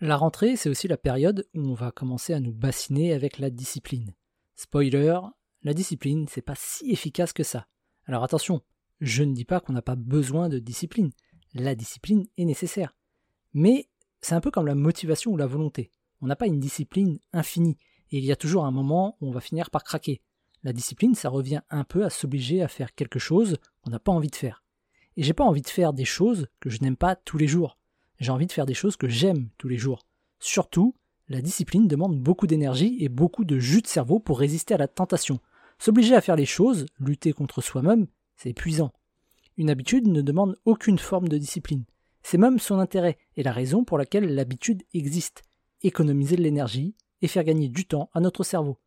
La rentrée, c'est aussi la période où on va commencer à nous bassiner avec la discipline. Spoiler, la discipline, c'est pas si efficace que ça. Alors attention, je ne dis pas qu'on n'a pas besoin de discipline. La discipline est nécessaire. Mais c'est un peu comme la motivation ou la volonté. On n'a pas une discipline infinie, et il y a toujours un moment où on va finir par craquer. La discipline, ça revient un peu à s'obliger à faire quelque chose qu'on n'a pas envie de faire. Et j'ai pas envie de faire des choses que je n'aime pas tous les jours. J'ai envie de faire des choses que j'aime tous les jours. Surtout, la discipline demande beaucoup d'énergie et beaucoup de jus de cerveau pour résister à la tentation. S'obliger à faire les choses, lutter contre soi-même, c'est épuisant. Une habitude ne demande aucune forme de discipline. C'est même son intérêt et la raison pour laquelle l'habitude existe. Économiser de l'énergie et faire gagner du temps à notre cerveau.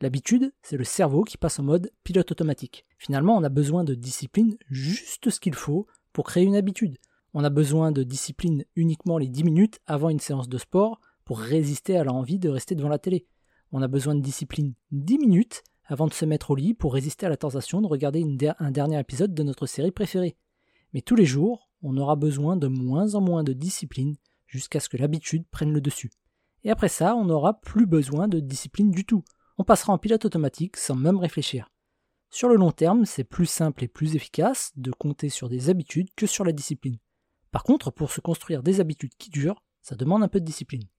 L'habitude, c'est le cerveau qui passe en mode pilote automatique. Finalement, on a besoin de discipline juste ce qu'il faut pour créer une habitude. On a besoin de discipline uniquement les 10 minutes avant une séance de sport pour résister à l'envie de rester devant la télé. On a besoin de discipline 10 minutes avant de se mettre au lit pour résister à la tentation de regarder un dernier épisode de notre série préférée. Mais tous les jours, on aura besoin de moins en moins de discipline jusqu'à ce que l'habitude prenne le dessus. Et après ça, on n'aura plus besoin de discipline du tout. On passera en pilote automatique sans même réfléchir. Sur le long terme, c'est plus simple et plus efficace de compter sur des habitudes que sur la discipline. Par contre, pour se construire des habitudes qui durent, ça demande un peu de discipline.